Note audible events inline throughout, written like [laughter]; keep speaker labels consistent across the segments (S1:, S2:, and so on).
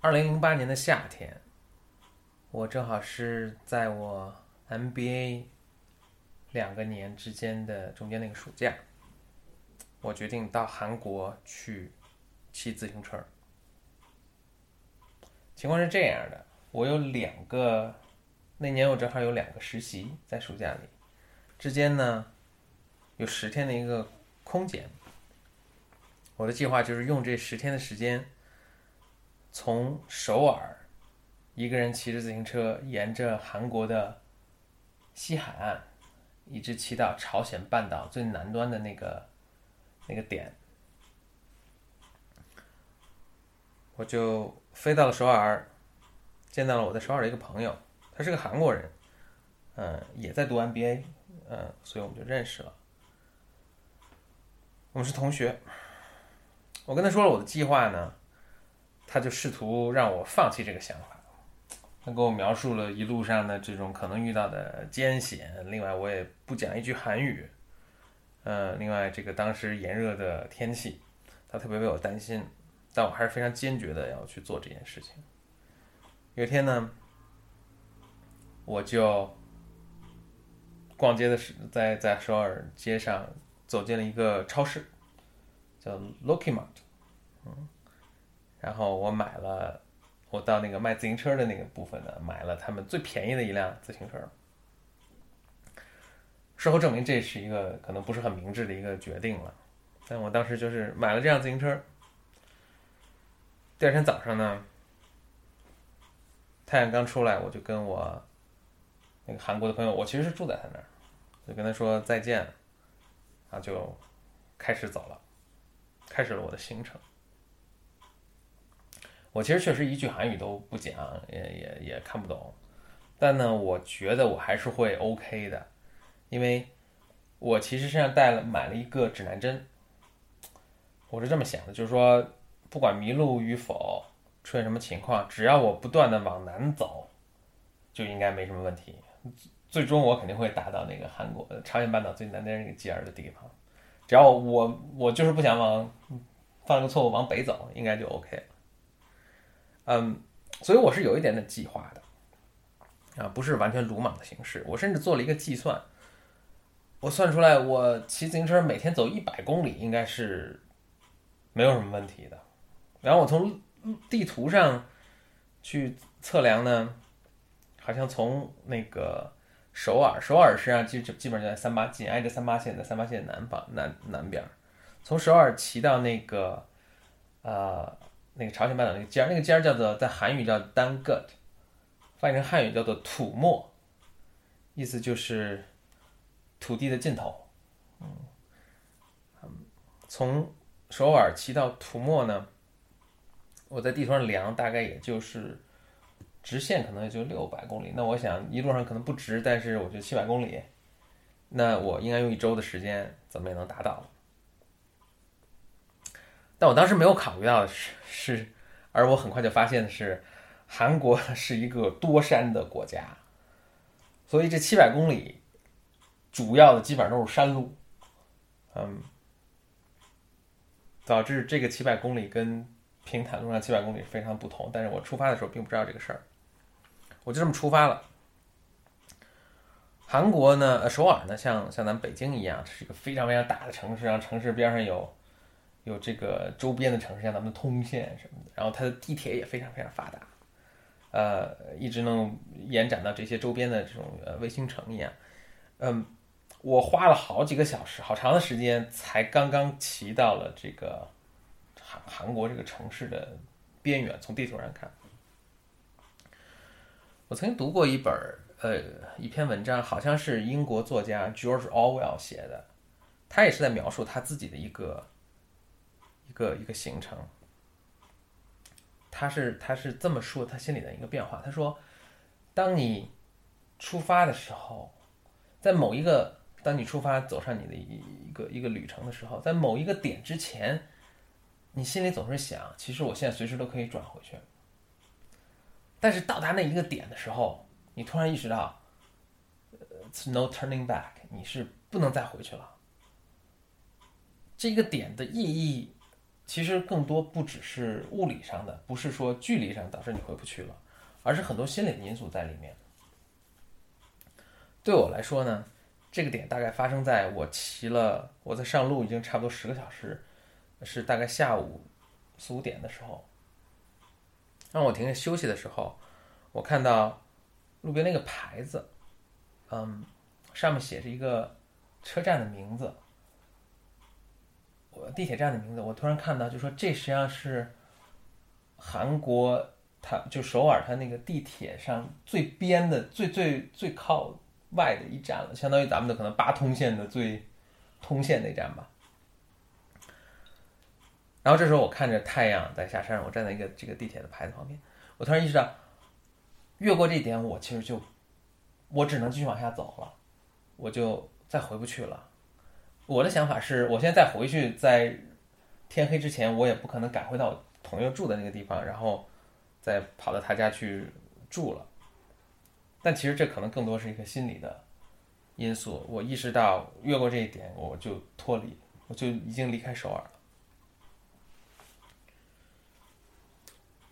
S1: 二零零八年的夏天，我正好是在我 MBA 两个年之间的中间那个暑假，我决定到韩国去骑自行车。情况是这样的，我有两个，那年我正好有两个实习在暑假里，之间呢有十天的一个空闲。我的计划就是用这十天的时间，从首尔一个人骑着自行车，沿着韩国的西海岸，一直骑到朝鲜半岛最南端的那个那个点，我就飞到了首尔，见到了我在首尔的一个朋友，他是个韩国人，嗯，也在读 MBA，嗯，所以我们就认识了，我们是同学。我跟他说了我的计划呢，他就试图让我放弃这个想法。他给我描述了一路上的这种可能遇到的艰险。另外，我也不讲一句韩语。呃，另外这个当时炎热的天气，他特别为我担心。但我还是非常坚决的要去做这件事情。有一天呢，我就逛街的时，在在首尔街上走进了一个超市。叫 Loki Mart，嗯，然后我买了，我到那个卖自行车的那个部分呢，买了他们最便宜的一辆自行车。事后证明这是一个可能不是很明智的一个决定了，但我当时就是买了这辆自行车。第二天早上呢，太阳刚出来，我就跟我那个韩国的朋友，我其实是住在他那儿，就跟他说再见，啊，就开始走了。开始了我的行程。我其实确实一句韩语都不讲，也也也看不懂，但呢，我觉得我还是会 OK 的，因为我其实身上带了买了一个指南针。我是这么想的，就是说，不管迷路与否，出现什么情况，只要我不断的往南走，就应该没什么问题。最终我肯定会达到那个韩国朝鲜半岛最南边那个尖儿的地方。只要我我就是不想往犯了个错误往北走，应该就 OK 了。嗯，所以我是有一点点计划的啊，不是完全鲁莽的形式。我甚至做了一个计算，我算出来，我骑自行车每天走一百公里应该是没有什么问题的。然后我从地图上去测量呢，好像从那个。首尔，首尔实际上基基本上就在三八，紧挨着三八线，在三八线南方南南边从首尔骑到那个，呃，那个朝鲜半岛那个尖儿，那个尖儿叫做在韩语叫单 g 翻译成汉语叫做土漠，意思就是土地的尽头。嗯，从首尔骑到土漠呢，我在地图上量，大概也就是。直线可能也就六百公里，那我想一路上可能不直，但是我觉得七百公里，那我应该用一周的时间，怎么也能达到。但我当时没有考虑到的是，是，而我很快就发现的是，韩国 [laughs] 是一个多山的国家，所以这七百公里，主要的基本上都是山路，嗯，导致这个七百公里跟平坦路上七百公里非常不同。但是我出发的时候并不知道这个事儿。我就这么出发了。韩国呢，首尔呢，像像咱们北京一样，是一个非常非常大的城市，然后城市边上有有这个周边的城市，像咱们的通县什么的，然后它的地铁也非常非常发达，呃，一直能延展到这些周边的这种呃卫星城一样。嗯，我花了好几个小时，好长的时间，才刚刚骑到了这个韩韩国这个城市的边缘，从地图上看。我曾经读过一本呃一篇文章，好像是英国作家 George Orwell 写的，他也是在描述他自己的一个个一个行程。他是他是这么说他心里的一个变化，他说：当你出发的时候，在某一个当你出发走上你的一一个一个旅程的时候，在某一个点之前，你心里总是想，其实我现在随时都可以转回去。但是到达那一个点的时候，你突然意识到，it's no turning back，你是不能再回去了。这个点的意义其实更多不只是物理上的，不是说距离上导致你回不去了，而是很多心理的因素在里面。对我来说呢，这个点大概发生在我骑了，我在上路已经差不多十个小时，是大概下午四五点的时候，让我停下休息的时候，我看到路边那个牌子，嗯，上面写着一个车站的名字。地铁站的名字，我突然看到，就说这实际上是韩国，它就首尔它那个地铁上最边的、最最最靠外的一站了，相当于咱们的可能八通线的最通线那站吧。然后这时候我看着太阳在下山，我站在一个这个地铁的牌子旁边，我突然意识到，越过这点，我其实就我只能继续往下走了，我就再回不去了。我的想法是，我现在再回去，在天黑之前，我也不可能赶回到朋友住的那个地方，然后再跑到他家去住了。但其实这可能更多是一个心理的因素。我意识到越过这一点，我就脱离，我就已经离开首尔了。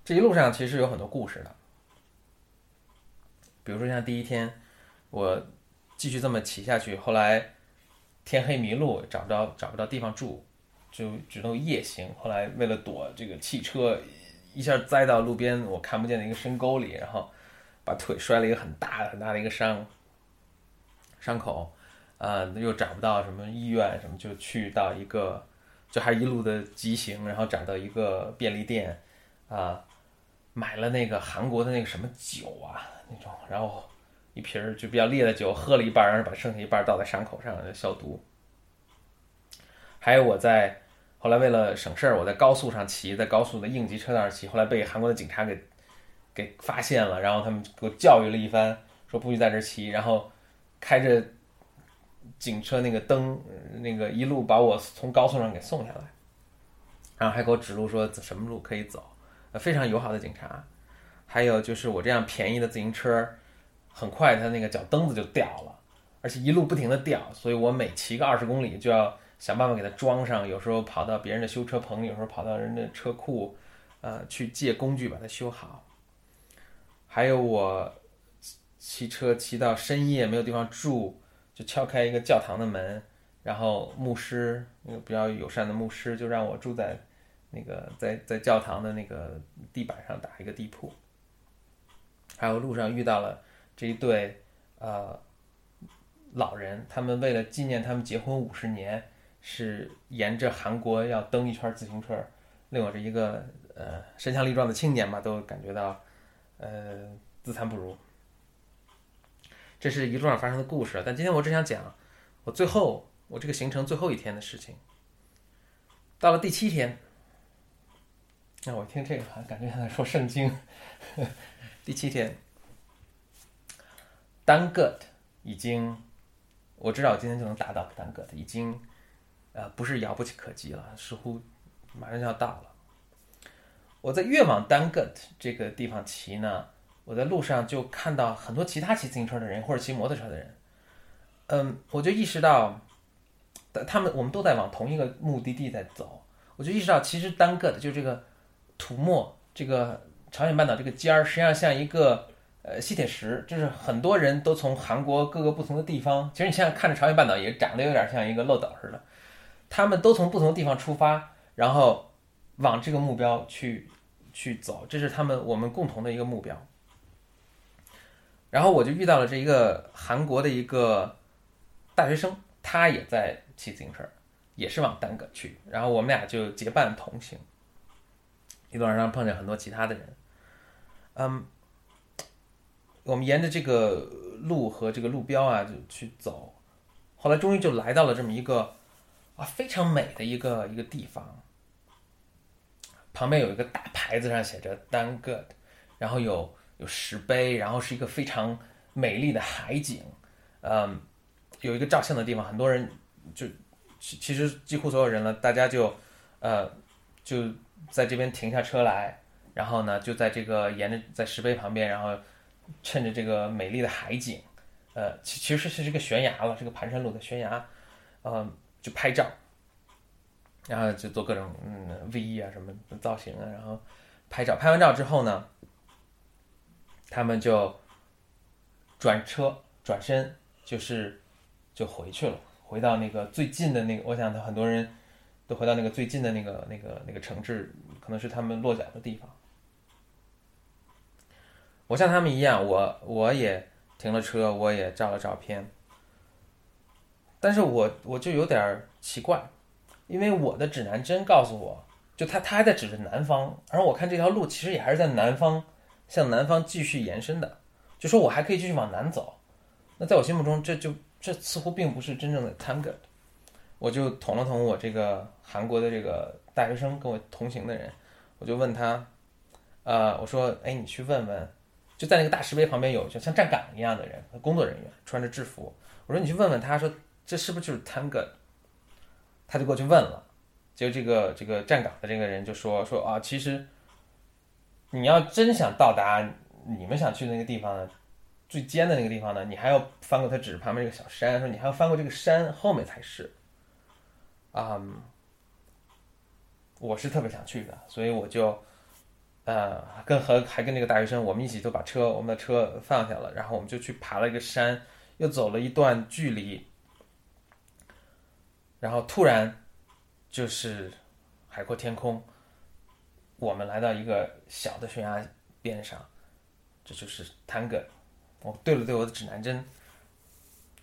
S1: 这一路上其实有很多故事的，比如说像第一天，我继续这么骑下去，后来。天黑迷路，找不着找不着地方住，就只能夜行。后来为了躲这个汽车，一下栽到路边我看不见的一个深沟里，然后把腿摔了一个很大的很大的一个伤伤口，啊，又找不到什么医院什么，就去到一个就还一路的急行，然后找到一个便利店，啊，买了那个韩国的那个什么酒啊那种，然后。一瓶儿就比较烈的酒，喝了一半，然后把剩下一半倒在伤口上消毒。还有我在后来为了省事儿，我在高速上骑，在高速的应急车道上骑，后来被韩国的警察给给发现了，然后他们给我教育了一番，说不许在这骑，然后开着警车那个灯，那个一路把我从高速上给送下来，然后还给我指路说什么路可以走，非常友好的警察。还有就是我这样便宜的自行车。很快，它那个脚蹬子就掉了，而且一路不停的掉，所以我每骑个二十公里就要想办法给它装上。有时候跑到别人的修车棚，有时候跑到人的车库，呃，去借工具把它修好。还有我骑车骑到深夜没有地方住，就敲开一个教堂的门，然后牧师那个比较友善的牧师就让我住在那个在在教堂的那个地板上打一个地铺。还有路上遇到了。这一对呃老人，他们为了纪念他们结婚五十年，是沿着韩国要蹬一圈自行车，令我这一个呃身强力壮的青年吧，都感觉到呃自惭不如。这是一路上发生的故事，但今天我只想讲我最后我这个行程最后一天的事情。到了第七天，那我听这个还感觉像在说圣经。[laughs] 第七天。单个的已经，我知道我今天就能达到单个的，已经，呃，不是遥不可及了，似乎马上就要到了。我在越往单个的这个地方骑呢，我在路上就看到很多其他骑自行车的人或者骑摩托车的人，嗯，我就意识到，他们我们都在往同一个目的地在走，我就意识到其实单个的就这个土默这个朝鲜半岛这个尖儿，实际上像一个。呃，吸铁石就是很多人都从韩国各个不同的地方，其实你现在看着朝鲜半岛也长得有点像一个漏斗似的，他们都从不同的地方出发，然后往这个目标去去走，这是他们我们共同的一个目标。然后我就遇到了这一个韩国的一个大学生，他也在骑自行车，也是往丹葛去，然后我们俩就结伴同行，一路上碰见很多其他的人，嗯。我们沿着这个路和这个路标啊，就去走，后来终于就来到了这么一个啊非常美的一个一个地方，旁边有一个大牌子上写着 “Dan Good”，然后有有石碑，然后是一个非常美丽的海景，嗯，有一个照相的地方，很多人就其其实几乎所有人了，大家就呃就在这边停下车来，然后呢就在这个沿着在石碑旁边，然后。趁着这个美丽的海景，呃，其其实是是个悬崖了，这个盘山路的悬崖，呃，就拍照。然后就做各种嗯 V 啊什么造型啊，然后拍照。拍完照之后呢，他们就转车转身，就是就回去了，回到那个最近的那个。我想，他很多人都回到那个最近的那个那个那个城市，可能是他们落脚的地方。我像他们一样，我我也停了车，我也照了照片，但是我我就有点奇怪。因为我的指南针告诉我，就他他还在指着南方，而我看这条路其实也还是在南方，向南方继续延伸的，就说我还可以继续往南走。那在我心目中，这就这似乎并不是真正的 Tango。我就捅了捅我这个韩国的这个大学生跟我同行的人，我就问他，呃，我说，哎，你去问问，就在那个大石碑旁边有就像站岗一样的人，工作人员穿着制服，我说你去问问他说，这是不是就是 Tango？他就过去问了，就这个这个站岗的这个人就说说啊，其实你要真想到达你们想去的那个地方呢，最尖的那个地方呢，你还要翻过他指旁边这个小山，说你还要翻过这个山后面才是。啊，我是特别想去的，所以我就呃跟和还跟那个大学生，我们一起都把车我们的车放下了，然后我们就去爬了一个山，又走了一段距离。然后突然，就是海阔天空，我们来到一个小的悬崖边上，这就是滩埂。我对了对我的指南针，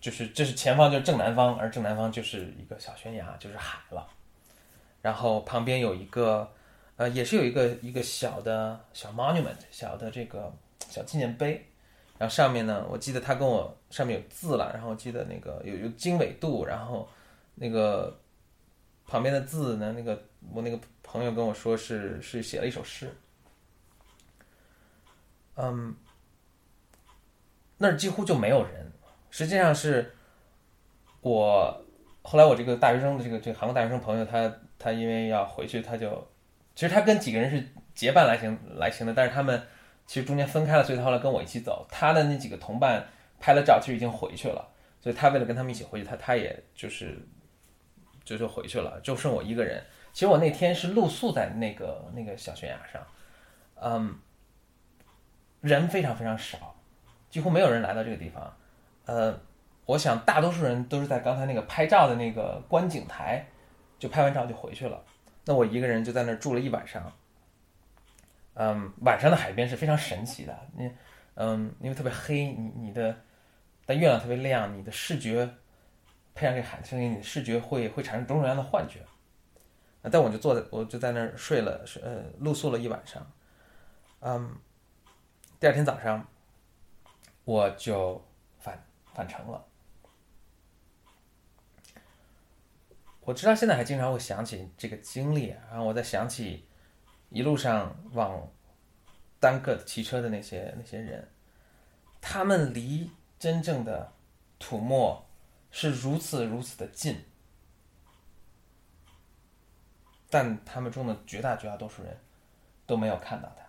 S1: 就是这是前方就是正南方，而正南方就是一个小悬崖，就是海了。然后旁边有一个，呃，也是有一个一个小的小 monument，小的这个小纪念碑。然后上面呢，我记得他跟我上面有字了，然后我记得那个有有经纬度，然后。那个旁边的字呢？那个我那个朋友跟我说是是写了一首诗。嗯，那儿几乎就没有人。实际上是我后来我这个大学生的这个这个韩国大学生朋友，他他因为要回去，他就其实他跟几个人是结伴来行来行的，但是他们其实中间分开了，所以他后来跟我一起走。他的那几个同伴拍了照，其实已经回去了，所以他为了跟他们一起回去，他他也就是。就就回去了，就剩我一个人。其实我那天是露宿在那个那个小悬崖上，嗯，人非常非常少，几乎没有人来到这个地方。呃，我想大多数人都是在刚才那个拍照的那个观景台，就拍完照就回去了。那我一个人就在那儿住了一晚上。嗯，晚上的海边是非常神奇的，你嗯，因为特别黑，你你的但月亮特别亮，你的视觉。配上这海的声音，你的视觉会会产生种种样的幻觉。但我就坐在，我就在那儿睡了，呃露宿了一晚上。嗯，第二天早上我就返返程了。我直到现在还经常会想起这个经历，然后我在想起一路上往单个骑车的那些那些人，他们离真正的土默。是如此如此的近，但他们中的绝大绝大多数人都没有看到他。